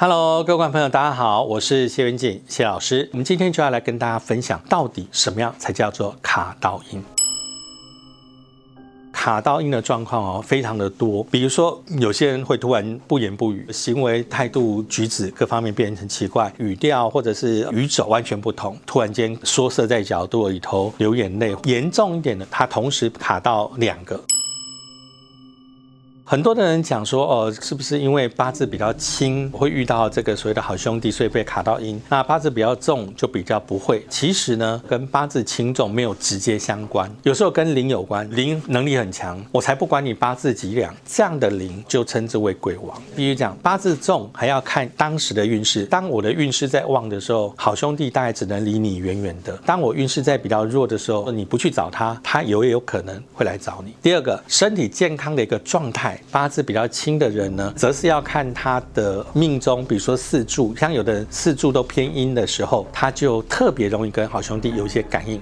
Hello，各位观众朋友，大家好，我是谢元锦谢老师。我们今天就要来跟大家分享，到底什么样才叫做卡到音？卡到音的状况哦，非常的多。比如说，有些人会突然不言不语，行为态度举止各方面变成奇怪，语调或者是语走完全不同，突然间缩色在角度里头，流眼泪。严重一点的，他同时卡到两个。很多的人讲说，哦，是不是因为八字比较轻，会遇到这个所谓的好兄弟，所以被卡到阴？那八字比较重，就比较不会。其实呢，跟八字轻重没有直接相关，有时候跟灵有关。灵能力很强，我才不管你八字几两，这样的灵就称之为鬼王。比如讲八字重，还要看当时的运势。当我的运势在旺的时候，好兄弟大概只能离你远远的；当我运势在比较弱的时候，你不去找他，他有也有可能会来找你。第二个，身体健康的一个状态。八字比较轻的人呢，则是要看他的命中，比如说四柱，像有的四柱都偏阴的时候，他就特别容易跟好兄弟有一些感应。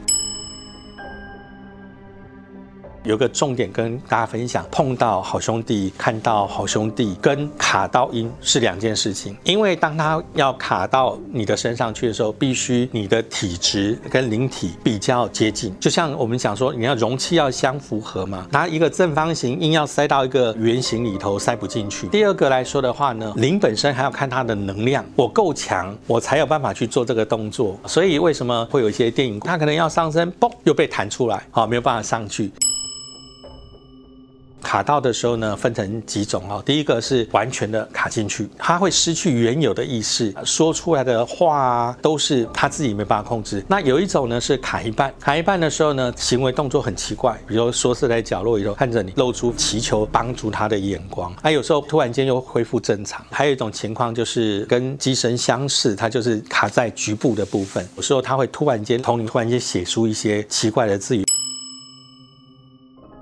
有个重点跟大家分享，碰到好兄弟，看到好兄弟跟卡到阴是两件事情。因为当他要卡到你的身上去的时候，必须你的体质跟灵体比较接近。就像我们讲说，你要容器要相符合嘛，拿一个正方形硬要塞到一个圆形里头，塞不进去。第二个来说的话呢，灵本身还要看它的能量，我够强，我才有办法去做这个动作。所以为什么会有一些电影，它可能要上升，嘣又被弹出来，好没有办法上去。卡到的时候呢，分成几种哦。第一个是完全的卡进去，他会失去原有的意识，说出来的话啊都是他自己没办法控制。那有一种呢是卡一半，卡一半的时候呢，行为动作很奇怪，比如说是在角落里头看着你，露出祈求帮助他的眼光。他有时候突然间又恢复正常。还有一种情况就是跟机身相似，他就是卡在局部的部分。有时候他会突然间同你突然间写出一些奇怪的字语。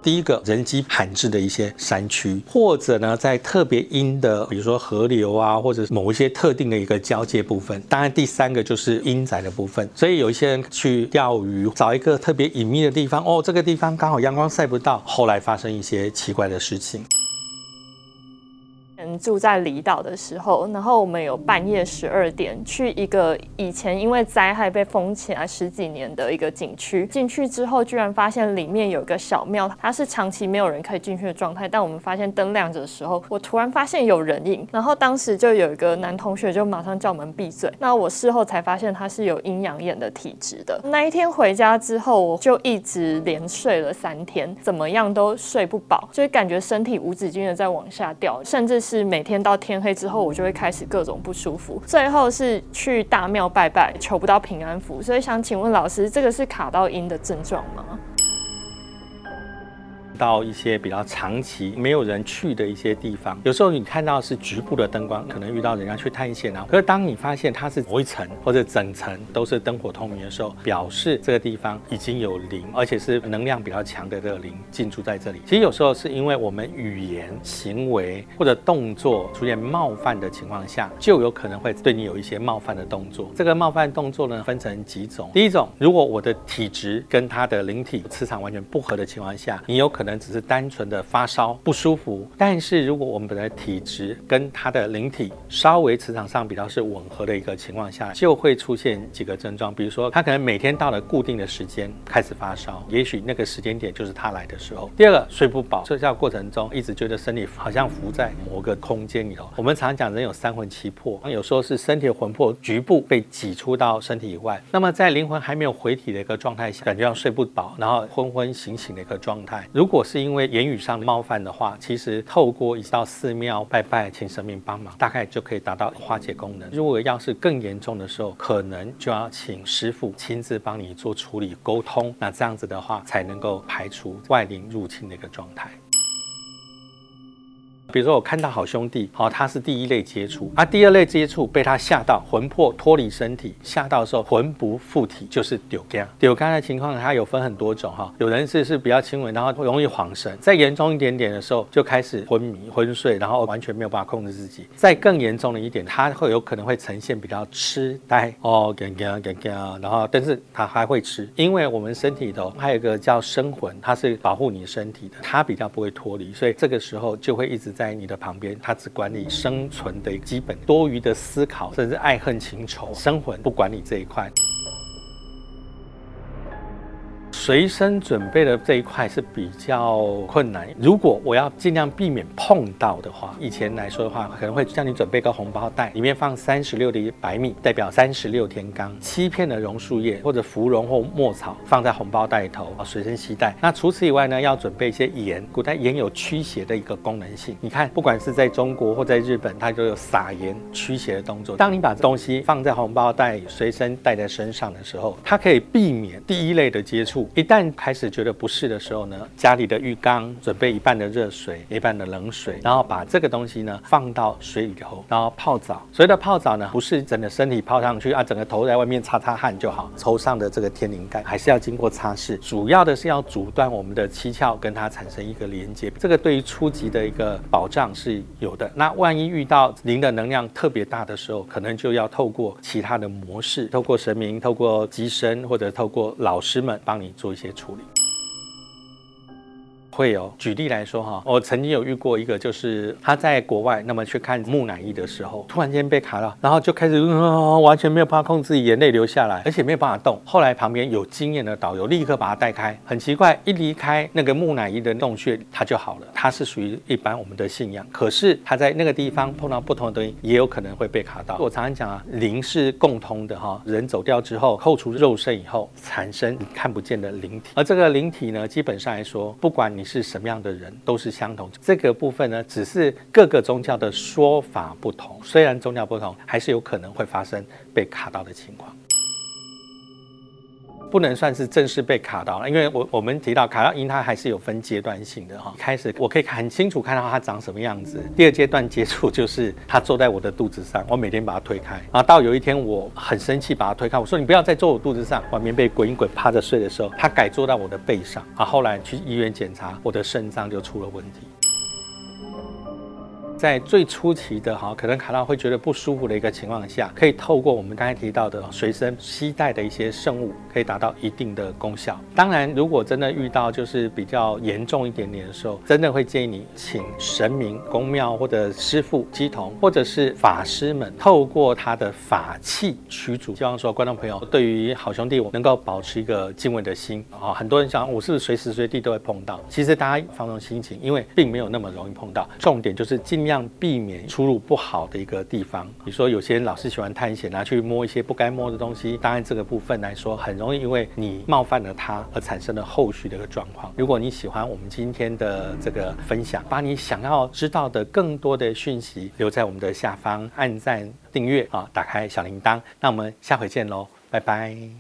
第一个人迹罕至的一些山区，或者呢，在特别阴的，比如说河流啊，或者某一些特定的一个交界部分。当然，第三个就是阴宅的部分。所以有一些人去钓鱼，找一个特别隐秘的地方，哦，这个地方刚好阳光晒不到，后来发生一些奇怪的事情。住在离岛的时候，然后我们有半夜十二点去一个以前因为灾害被封起来十几年的一个景区，进去之后居然发现里面有一个小庙，它是长期没有人可以进去的状态。但我们发现灯亮着的时候，我突然发现有人影，然后当时就有一个男同学就马上叫我们闭嘴。那我事后才发现他是有阴阳眼的体质的。那一天回家之后，我就一直连睡了三天，怎么样都睡不饱，就感觉身体无止境的在往下掉，甚至是。是每天到天黑之后，我就会开始各种不舒服，最后是去大庙拜拜，求不到平安符，所以想请问老师，这个是卡到阴的症状吗？到一些比较长期没有人去的一些地方，有时候你看到是局部的灯光，可能遇到人家去探险啊。可是当你发现它是某一层或者整层都是灯火通明的时候，表示这个地方已经有灵，而且是能量比较强的这个灵进驻在这里。其实有时候是因为我们语言、行为或者动作出现冒犯的情况下，就有可能会对你有一些冒犯的动作。这个冒犯动作呢，分成几种。第一种，如果我的体质跟他的灵体磁场完全不合的情况下，你有可能。只是单纯的发烧不舒服，但是如果我们本来体质跟他的灵体稍微磁场上比较是吻合的一个情况下，就会出现几个症状，比如说他可能每天到了固定的时间开始发烧，也许那个时间点就是他来的时候。第二个睡不饱，睡觉过程中一直觉得身体好像浮在某个空间里头。我们常讲人有三魂七魄，有时候是身体的魂魄局部被挤出到身体以外，那么在灵魂还没有回体的一个状态下，感觉要睡不饱，然后昏昏醒醒的一个状态。如果如如果是因为言语上的冒犯的话，其实透过一到寺庙拜拜，请神明帮忙，大概就可以达到化解功能。如果要是更严重的时候，可能就要请师傅亲自帮你做处理沟通，那这样子的话才能够排除外灵入侵的一个状态。比如说我看到好兄弟，好，他是第一类接触，啊，第二类接触被他吓到，魂魄脱离身体，吓到的时候魂不附体，就是丢肝。丢肝的情况，它有分很多种哈，有人是是比较轻微，然后容易恍神，再严重一点点的时候就开始昏迷、昏睡，然后完全没有办法控制自己。再更严重的一点，他会有可能会呈现比较痴呆哦，干干干干，然后但是他还会吃，因为我们身体头还有一个叫生魂，它是保护你身体的，它比较不会脱离，所以这个时候就会一直在。在你的旁边，他只管你生存的基本，多余的思考，甚至爱恨情仇、生魂，不管你这一块。随身准备的这一块是比较困难。如果我要尽量避免碰到的话，以前来说的话，可能会叫你准备个红包袋，里面放三十六粒白米，代表三十六天罡；七片的榕树叶或者芙蓉或墨草放在红包袋里头，随身携带。那除此以外呢，要准备一些盐。古代盐有驱邪的一个功能性。你看，不管是在中国或在日本，它都有撒盐驱邪的动作。当你把东西放在红包袋里随身带在身上的时候，它可以避免第一类的接触。一旦开始觉得不适的时候呢，家里的浴缸准备一半的热水，一半的冷水，然后把这个东西呢放到水里头，然后泡澡。所谓的泡澡呢，不是整个身体泡上去啊，整个头在外面擦擦汗就好。头上的这个天灵盖还是要经过擦拭，主要的是要阻断我们的七窍，跟它产生一个连接。这个对于初级的一个保障是有的。那万一遇到灵的能量特别大的时候，可能就要透过其他的模式，透过神明，透过机身，或者透过老师们帮你做一些处理。会有，举例来说哈，我曾经有遇过一个，就是他在国外，那么去看木乃伊的时候，突然间被卡到，然后就开始完全没有办法控制，眼泪流下来，而且没有办法动。后来旁边有经验的导游立刻把他带开，很奇怪，一离开那个木乃伊的洞穴，他就好了。他是属于一般我们的信仰，可是他在那个地方碰到不同的东西，也有可能会被卡到。我常常讲啊，灵是共通的哈，人走掉之后，扣除肉身以后，产生看不见的灵体，而这个灵体呢，基本上来说，不管你是什么样的人，都是相同。这个部分呢，只是各个宗教的说法不同。虽然宗教不同，还是有可能会发生被卡到的情况。不能算是正式被卡到了，因为我我们提到卡到音，它还是有分阶段性的哈。开始我可以很清楚看到它长什么样子。第二阶段接触就是它坐在我的肚子上，我每天把它推开。然后到有一天我很生气，把它推开，我说你不要再坐我肚子上，把棉被滚一滚，趴着睡的时候，它改坐到我的背上。啊，后来去医院检查，我的肾脏就出了问题。在最初期的哈，可能卡到会觉得不舒服的一个情况下，可以透过我们刚才提到的随身携带的一些圣物，可以达到一定的功效。当然，如果真的遇到就是比较严重一点点的时候，真的会建议你请神明、公庙或者师傅、乩童或者是法师们，透过他的法器驱逐。希望说观众朋友对于好兄弟我能够保持一个敬畏的心啊。很多人想我是不是随时随地都会碰到？其实大家放松心情，因为并没有那么容易碰到。重点就是尽量。避免出入不好的一个地方，比如说有些人老是喜欢探险，拿去摸一些不该摸的东西。当然，这个部分来说，很容易因为你冒犯了他而产生了后续的一个状况。如果你喜欢我们今天的这个分享，把你想要知道的更多的讯息留在我们的下方，按赞、订阅啊，打开小铃铛。那我们下回见喽，拜拜。